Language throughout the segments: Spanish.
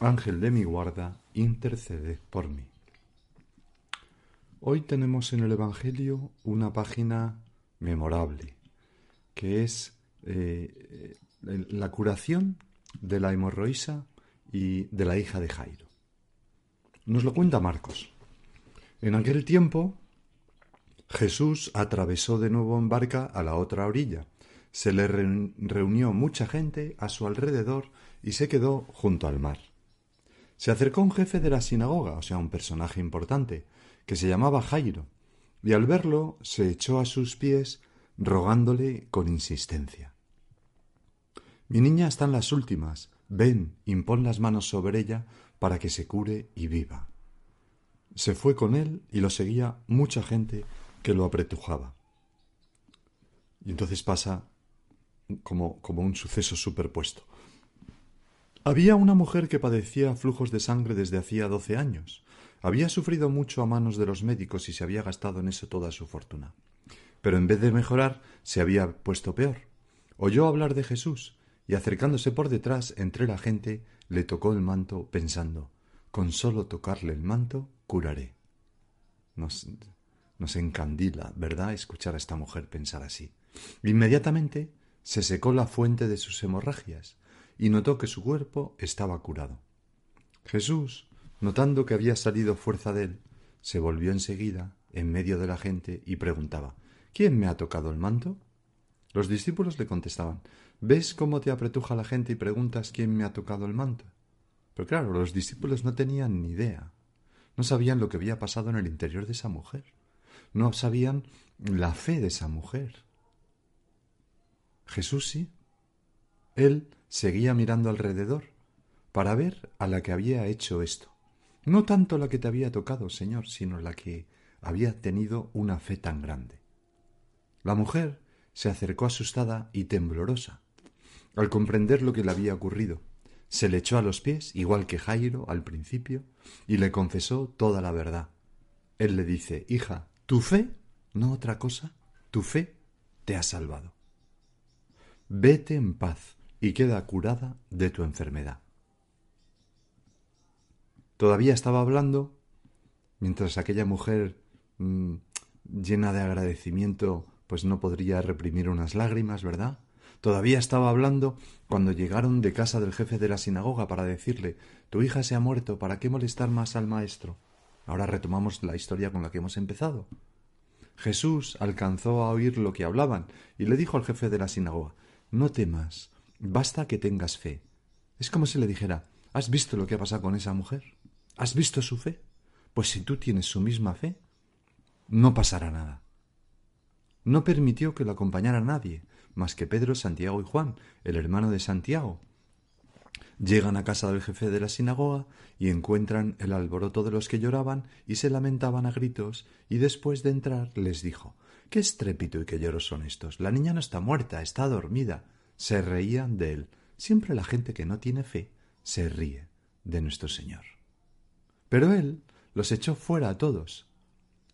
Ángel de mi guarda, intercede por mí. Hoy tenemos en el Evangelio una página memorable, que es eh, la curación de la hemorroísa y de la hija de Jairo. Nos lo cuenta Marcos. En aquel tiempo Jesús atravesó de nuevo en barca a la otra orilla. Se le reunió mucha gente a su alrededor y se quedó junto al mar. Se acercó un jefe de la sinagoga, o sea, un personaje importante, que se llamaba Jairo, y al verlo se echó a sus pies rogándole con insistencia. Mi niña está en las últimas, ven, impón las manos sobre ella para que se cure y viva. Se fue con él y lo seguía mucha gente que lo apretujaba. Y entonces pasa como, como un suceso superpuesto. Había una mujer que padecía flujos de sangre desde hacía doce años. Había sufrido mucho a manos de los médicos y se había gastado en eso toda su fortuna. Pero en vez de mejorar, se había puesto peor. Oyó hablar de Jesús y acercándose por detrás entre la gente, le tocó el manto pensando con solo tocarle el manto curaré. Nos, nos encandila, ¿verdad?, escuchar a esta mujer pensar así. Inmediatamente se secó la fuente de sus hemorragias y notó que su cuerpo estaba curado. Jesús, notando que había salido fuerza de él, se volvió enseguida en medio de la gente y preguntaba ¿Quién me ha tocado el manto? Los discípulos le contestaban ¿Ves cómo te apretuja la gente y preguntas quién me ha tocado el manto? Pero claro, los discípulos no tenían ni idea. No sabían lo que había pasado en el interior de esa mujer. No sabían la fe de esa mujer. Jesús sí. Él seguía mirando alrededor para ver a la que había hecho esto. No tanto la que te había tocado, Señor, sino la que había tenido una fe tan grande. La mujer se acercó asustada y temblorosa al comprender lo que le había ocurrido. Se le echó a los pies, igual que Jairo al principio, y le confesó toda la verdad. Él le dice Hija, tu fe, no otra cosa, tu fe te ha salvado. Vete en paz y queda curada de tu enfermedad. Todavía estaba hablando mientras aquella mujer mm, llena de agradecimiento pues no podría reprimir unas lágrimas, ¿verdad? Todavía estaba hablando cuando llegaron de casa del jefe de la sinagoga para decirle Tu hija se ha muerto, ¿para qué molestar más al maestro? Ahora retomamos la historia con la que hemos empezado. Jesús alcanzó a oír lo que hablaban y le dijo al jefe de la sinagoga No temas, Basta que tengas fe. Es como si le dijera ¿Has visto lo que ha pasado con esa mujer? ¿Has visto su fe? Pues si tú tienes su misma fe, no pasará nada. No permitió que lo acompañara nadie, más que Pedro, Santiago y Juan, el hermano de Santiago. Llegan a casa del jefe de la sinagoga y encuentran el alboroto de los que lloraban y se lamentaban a gritos, y después de entrar les dijo ¿Qué estrépito y qué lloros son estos? La niña no está muerta, está dormida se reían de él. Siempre la gente que no tiene fe se ríe de nuestro Señor. Pero él los echó fuera a todos.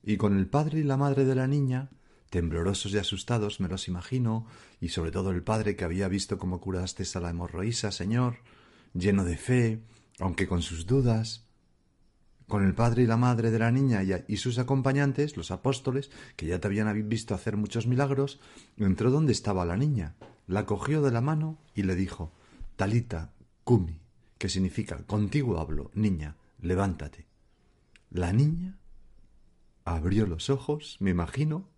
Y con el padre y la madre de la niña, temblorosos y asustados, me los imagino, y sobre todo el padre que había visto cómo curaste a la hemorroísa, Señor, lleno de fe, aunque con sus dudas, con el padre y la madre de la niña y, sus acompañantes, los apóstoles, que ya te habían visto hacer muchos milagros, entró donde estaba la niña, la cogió de la mano y le dijo Talita Kumi, que significa contigo hablo, niña, levántate. La niña abrió los ojos, me imagino,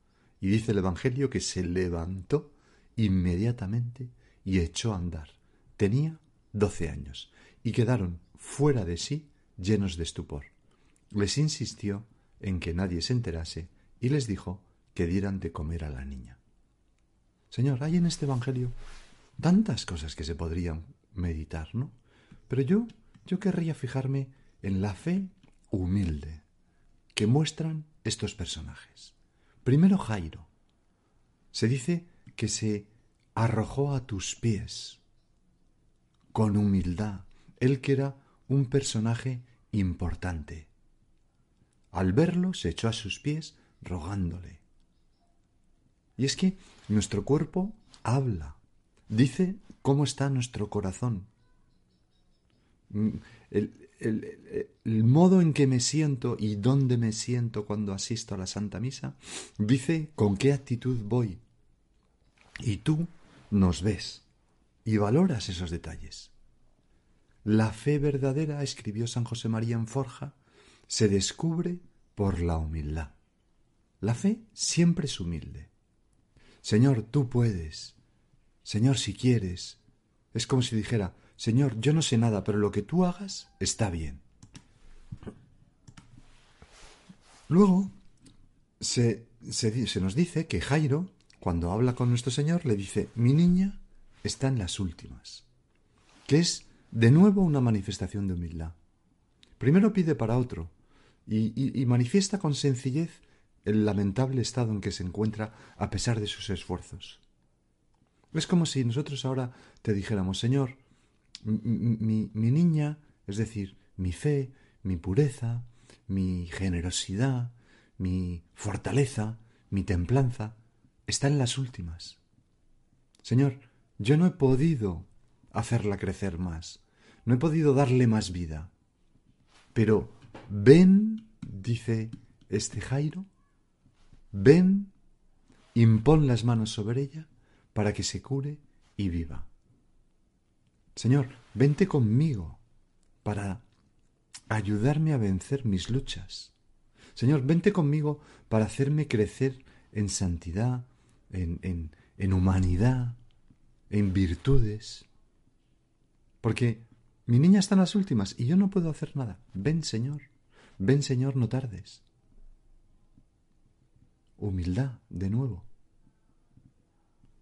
y dice el Evangelio que se levantó inmediatamente y echó a andar. Tenía doce años y quedaron fuera de sí llenos de estupor. Les insistió en que nadie se enterase y les dijo que dieran de comer a la niña. Señor, hay en este Evangelio tantas cosas que se podrían meditar, ¿no? Pero yo, yo querría fijarme en la fe humilde que muestran estos personajes. Primero Jairo. Se dice que se arrojó a tus pies con humildad, él que era un personaje importante. Al verlo se echó a sus pies rogándole. Y es que nuestro cuerpo habla, dice cómo está nuestro corazón. Mm, el, el, modo en que me siento y dónde me siento cuando asisto a la Santa Misa dice con qué actitud voy. Y tú nos ves y valoras esos detalles. La fe verdadera, escribió San José María en Forja, se descubre por la humildad. La fe siempre es humilde. Señor, tú puedes. Señor, si quieres. Es como si dijera, Señor, yo no sé nada, pero lo que tú hagas está bien. Luego se, nos dice que Jairo, cuando habla con nuestro Señor, le dice, mi niña está en las últimas, que es de nuevo una manifestación de humildad. Primero pide para otro y, manifiesta con sencillez el lamentable estado en que se encuentra a pesar de sus esfuerzos. Es como si nosotros ahora te dijéramos, Señor, mi, mi, niña, es decir, mi fe, mi pureza, mi generosidad, mi fortaleza, mi templanza, está en las últimas. Señor, yo no he podido hacerla crecer más. No he podido darle más vida. Pero ven, dice este Jairo, ven, impón las manos sobre ella para que se cure y viva. Señor, vente conmigo para ayudarme a vencer mis luchas. Señor, vente conmigo para hacerme crecer en santidad, en, en, en humanidad, en virtudes. Porque mi niña está en las últimas y yo no puedo hacer nada. Ven, Señor. Ven, Señor, no tardes. Humildad, de nuevo.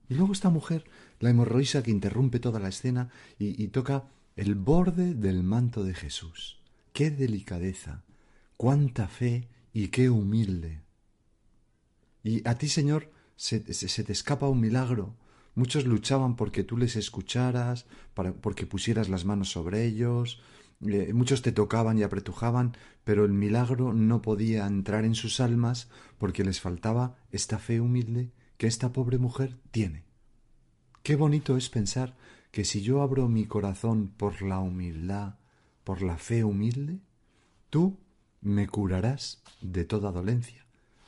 Y luego esta mujer, la hemorroísa que interrumpe toda la escena y, toca el borde del manto de Jesús. ¡Qué delicadeza! ¡Cuánta fe y qué humilde! Y a ti, Señor, se, se, se te escapa un milagro Muchos luchaban porque tú les escucharas, para, porque pusieras las manos sobre ellos, muchos te tocaban y apretujaban, pero el milagro no podía entrar en sus almas porque les faltaba esta fe humilde que esta pobre mujer tiene. Qué bonito es pensar que si yo abro mi corazón por la humildad, por la fe humilde, tú me curarás de toda dolencia,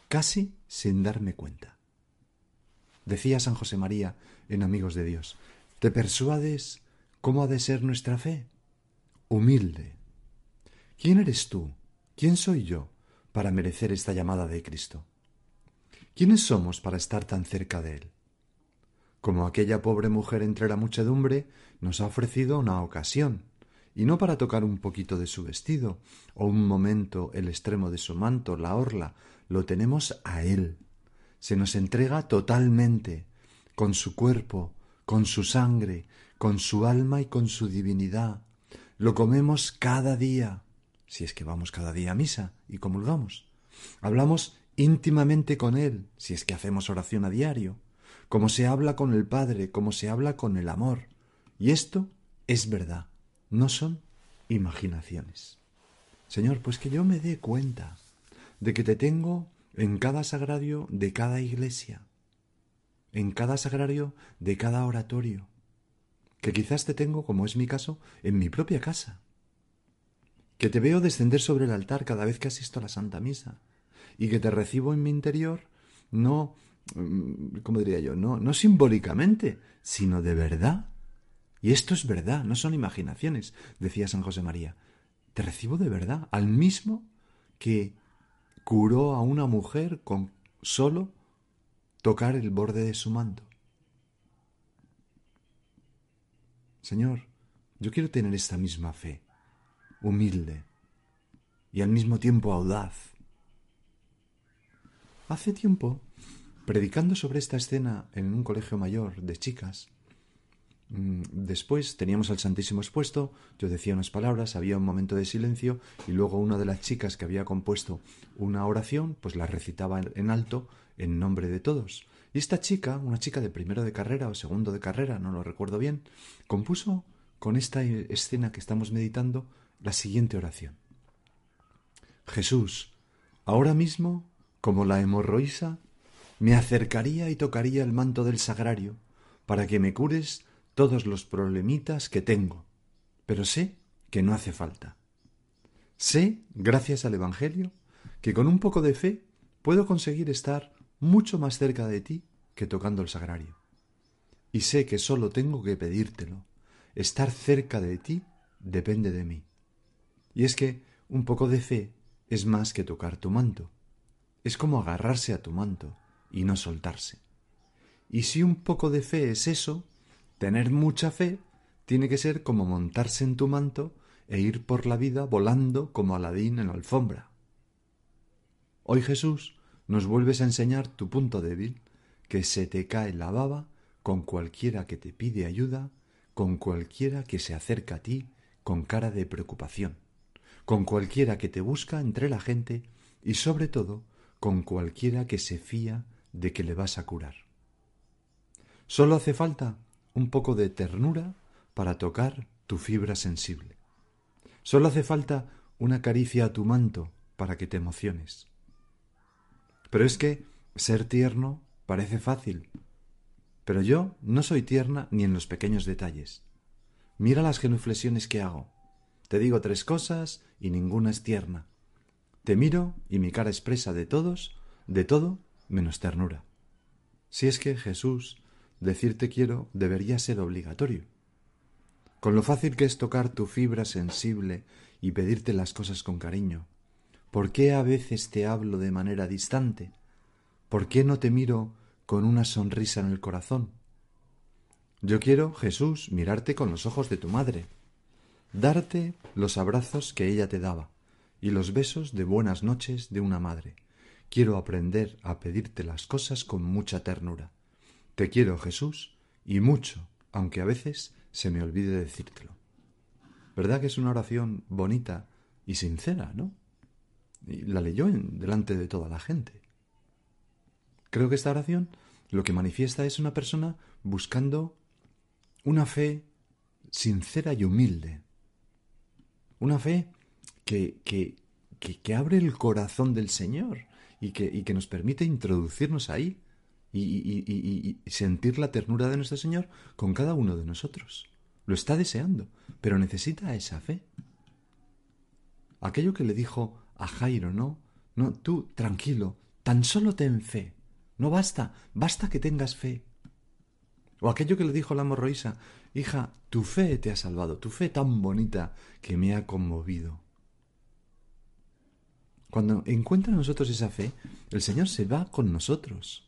casi sin darme cuenta. Decía San José María en Amigos de Dios, ¿te persuades cómo ha de ser nuestra fe? Humilde. ¿Quién eres tú? ¿Quién soy yo para merecer esta llamada de Cristo? ¿Quiénes somos para estar tan cerca de Él? Como aquella pobre mujer entre la muchedumbre nos ha ofrecido una ocasión, y no para tocar un poquito de su vestido, o un momento el extremo de su manto, la orla, lo tenemos a Él, se nos entrega totalmente, con su cuerpo, con su sangre, con su alma y con su divinidad. Lo comemos cada día, si es que vamos cada día a misa y comulgamos. Hablamos íntimamente con Él, si es que hacemos oración a diario, como se habla con el Padre, como se habla con el amor. Y esto es verdad, no son imaginaciones. Señor, pues que yo me dé cuenta de que te tengo en cada sagrario de cada iglesia, en cada sagrario de cada oratorio, que quizás te tengo, como es mi caso, en mi propia casa, que te veo descender sobre el altar cada vez que asisto a la Santa Misa, y que te recibo en mi interior, no, mm, ¿cómo diría yo? No, no simbólicamente, sino de verdad. Y esto es verdad, no son imaginaciones, decía San José María. Te recibo de verdad, al mismo que curó a una mujer con solo tocar el borde de su manto. Señor, yo quiero tener esta misma fe, humilde y al mismo tiempo audaz. Hace tiempo, predicando sobre esta escena en un colegio mayor de chicas, Mm, después teníamos al Santísimo expuesto, yo decía unas palabras, había un momento de silencio y luego una de las chicas que había compuesto una oración, pues la recitaba en alto en nombre de todos. Y esta chica, una chica de primero de carrera o segundo de carrera, no lo recuerdo bien, compuso con esta escena que estamos meditando la siguiente oración. Jesús, ahora mismo, como la hemorroísa, me acercaría y tocaría el manto del sagrario para que me cures todos los problemitas que tengo, pero sé que no hace falta. Sé, gracias al Evangelio, que con un poco de fe puedo conseguir estar mucho más cerca de ti que tocando el sagrario. Y sé que sólo tengo que pedírtelo. Estar cerca de ti depende de mí. Y es que un poco de fe es más que tocar tu manto. Es como agarrarse a tu manto y no soltarse. Y si un poco de fe es eso, tener mucha fe tiene que ser como montarse en tu manto e ir por la vida volando como Aladín en la alfombra. Hoy Jesús nos vuelves a enseñar tu punto débil, que se te cae la baba con cualquiera que te pide ayuda, con cualquiera que se acerca a ti con cara de preocupación, con cualquiera que te busca entre la gente y sobre todo con cualquiera que se fía de que le vas a curar. Solo hace falta un poco de ternura para tocar tu fibra sensible. Solo hace falta una caricia a tu manto para que te emociones. Pero es que ser tierno parece fácil. Pero yo no soy tierna ni en los pequeños detalles. Mira las genuflexiones que hago. Te digo tres cosas y ninguna es tierna. Te miro y mi cara expresa de todos, de todo, menos ternura. Si es que Jesús, decirte quiero debería ser obligatorio. Con lo fácil que es tocar tu fibra sensible y pedirte las cosas con cariño, ¿por qué a veces te hablo de manera distante? ¿Por qué no te miro con una sonrisa en el corazón? Yo quiero, Jesús, mirarte con los ojos de tu madre, darte los abrazos que ella te daba y los besos de buenas noches de una madre. Quiero aprender a pedirte las cosas con mucha ternura. Te quiero, Jesús, y mucho, aunque a veces se me olvide decírtelo. ¿Verdad que es una oración bonita y sincera, no? Y la leyó en, delante de toda la gente. Creo que esta oración lo que manifiesta es una persona buscando una fe sincera y humilde. Una fe que, que, que, abre el corazón del Señor y que, y que nos permite introducirnos ahí y, y, sentir la ternura de nuestro Señor con cada uno de nosotros. Lo está deseando, pero necesita esa fe. Aquello que le dijo a Jairo, ¿no? No, tú, tranquilo, tan solo ten fe. No basta, basta que tengas fe. O aquello que le dijo la morroísa, hija, tu fe te ha salvado, tu fe tan bonita que me ha conmovido. Cuando encuentra en nosotros esa fe, el Señor se va con nosotros.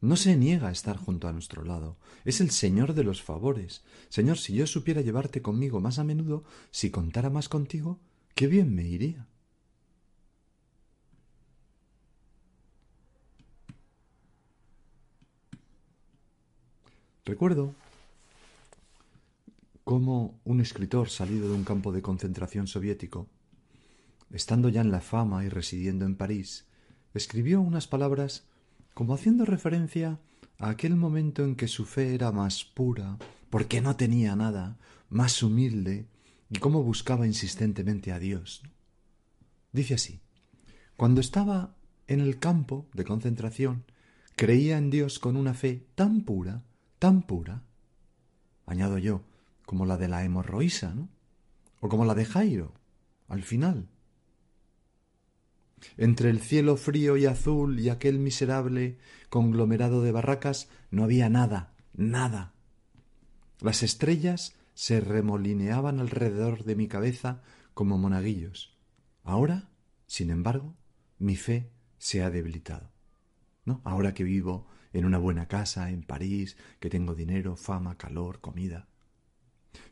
No se niega a estar junto a nuestro lado. Es el Señor de los favores. Señor, si yo supiera llevarte conmigo más a menudo, si contara más contigo, qué bien me iría. Recuerdo cómo un escritor salido de un campo de concentración soviético, estando ya en la fama y residiendo en París, escribió unas palabras como haciendo referencia a aquel momento en que su fe era más pura, porque no tenía nada, más humilde, y cómo buscaba insistentemente a Dios. Dice así, cuando estaba en el campo de concentración, creía en Dios con una fe tan pura tan pura, añado yo, como la de la hemorroísa, ¿no? O como la de Jairo, al final. Entre el cielo frío y azul y aquel miserable conglomerado de barracas no había nada, nada. Las estrellas se remolineaban alrededor de mi cabeza como monaguillos. Ahora, sin embargo, mi fe se ha debilitado. ¿No? Ahora que vivo en una buena casa en París, que tengo dinero, fama, calor, comida.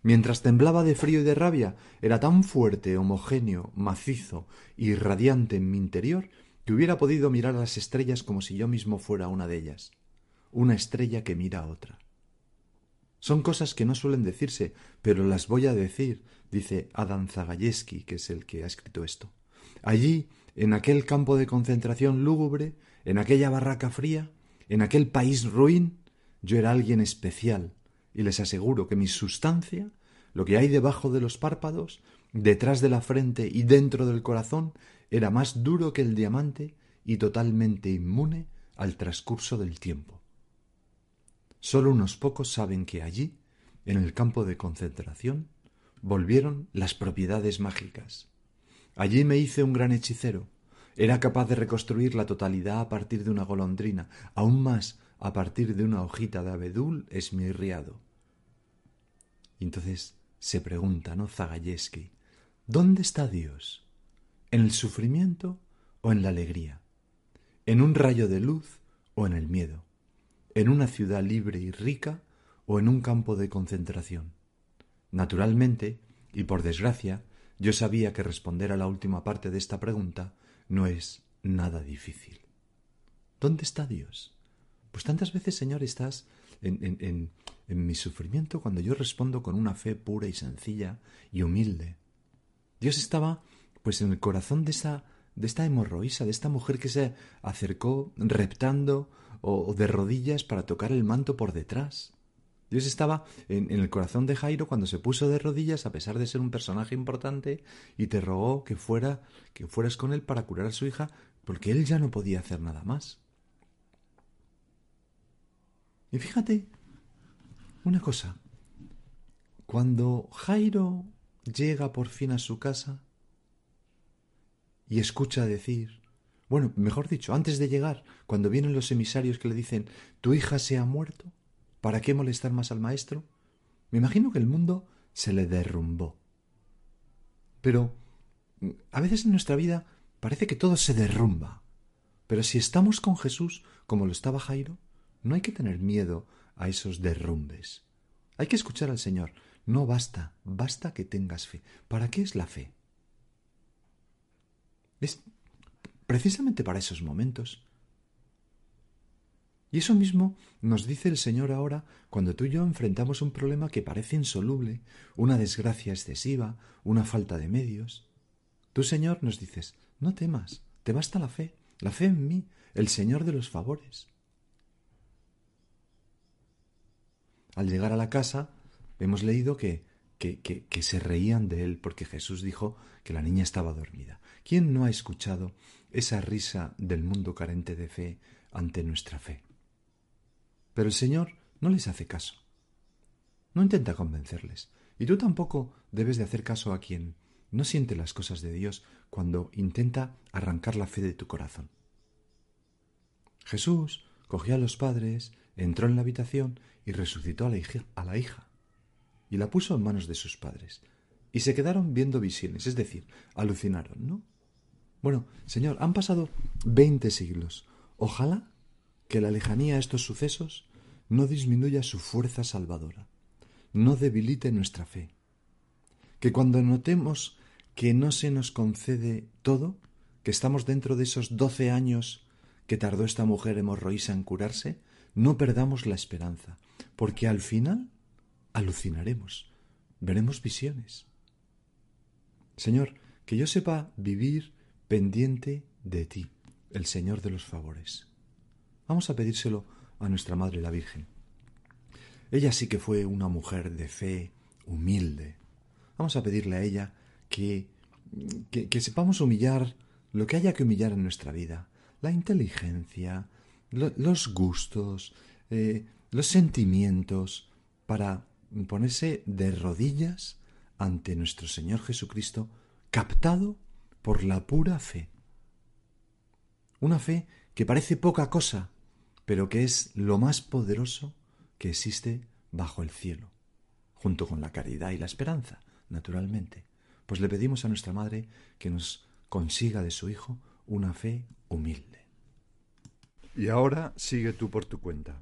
Mientras temblaba de frío y de rabia, era tan fuerte, homogéneo, macizo y radiante en mi interior que hubiera podido mirar a las estrellas como si yo mismo fuera una de ellas, una estrella que mira a otra. Son cosas que no suelen decirse, pero las voy a decir, dice Adam Zagayevsky, que es el que ha escrito esto. Allí, en aquel campo de concentración lúgubre, en aquella barraca fría, en aquel país ruin, yo era alguien especial, y les aseguro que mi sustancia, lo que hay debajo de los párpados, detrás de la frente y dentro del corazón, era más duro que el diamante y totalmente inmune al transcurso del tiempo. Solo unos pocos saben que allí, en el campo de concentración, volvieron las propiedades mágicas. Allí me hice un gran hechicero. Era capaz de reconstruir la totalidad a partir de una golondrina, aún más a partir de una hojita de abedul esmirriado. Y entonces se pregunta, ¿no? Zagayevsky, ¿dónde está Dios? ¿En el sufrimiento o en la alegría? ¿En un rayo de luz o en el miedo? ¿En una ciudad libre y rica o en un campo de concentración? Naturalmente, y por desgracia, yo sabía que responder a la última parte de esta pregunta no es nada difícil. ¿Dónde está Dios? Pues tantas veces, Señor, estás en, en, en, mi sufrimiento cuando yo respondo con una fe pura y sencilla y humilde. Dios estaba pues en el corazón de esa de esta hemorroísa, de esta mujer que se acercó reptando o, de rodillas para tocar el manto por detrás. Dios estaba en, en, el corazón de Jairo cuando se puso de rodillas a pesar de ser un personaje importante y te rogó que fuera que fueras con él para curar a su hija porque él ya no podía hacer nada más. Y fíjate una cosa, cuando Jairo llega por fin a su casa y escucha decir, bueno, mejor dicho, antes de llegar, cuando vienen los emisarios que le dicen, tu hija se ha muerto, ¿para qué molestar más al maestro? Me imagino que el mundo se le derrumbó. Pero a veces en nuestra vida parece que todo se derrumba. Pero si estamos con Jesús, como lo estaba Jairo, no hay que tener miedo a esos derrumbes. Hay que escuchar al Señor. No basta, basta que tengas fe. ¿Para qué es la fe? Es precisamente para esos momentos. Y eso mismo nos dice el Señor ahora cuando tú y yo enfrentamos un problema que parece insoluble, una desgracia excesiva, una falta de medios. Tú, Señor, nos dices, no temas, te basta la fe, la fe en mí, el Señor de los favores. Al llegar a la casa, hemos leído que, que, que, se reían de él porque Jesús dijo que la niña estaba dormida. ¿Quién no ha escuchado esa risa del mundo carente de fe ante nuestra fe? Pero el Señor no les hace caso. No intenta convencerles. Y tú tampoco debes de hacer caso a quien no siente las cosas de Dios cuando intenta arrancar la fe de tu corazón. Jesús cogió a los padres, entró en la habitación y resucitó a la, hija, a la hija y la puso en manos de sus padres. Y se quedaron viendo visiones, es decir, alucinaron, ¿no? Bueno, Señor, han pasado veinte siglos. Ojalá que la lejanía a estos sucesos no disminuya su fuerza salvadora, no debilite nuestra fe. Que cuando notemos que no se nos concede todo, que estamos dentro de esos doce años que tardó esta mujer hemorroísa en curarse, no perdamos la esperanza, porque al final alucinaremos, veremos visiones. Señor, que yo sepa vivir pendiente de ti, el Señor de los favores. Vamos a pedírselo a nuestra Madre la Virgen. Ella sí que fue una mujer de fe, humilde. Vamos a pedirle a ella que, que, sepamos humillar lo que haya que humillar en nuestra vida, la inteligencia, los gustos, eh, los sentimientos, para ponerse de rodillas ante nuestro Señor Jesucristo, captado por la pura fe. Una fe que parece poca cosa, pero que es lo más poderoso que existe bajo el cielo, junto con la caridad y la esperanza, naturalmente. Pues le pedimos a nuestra Madre que nos consiga de su Hijo una fe humilde. Y ahora sigue tú por tu cuenta.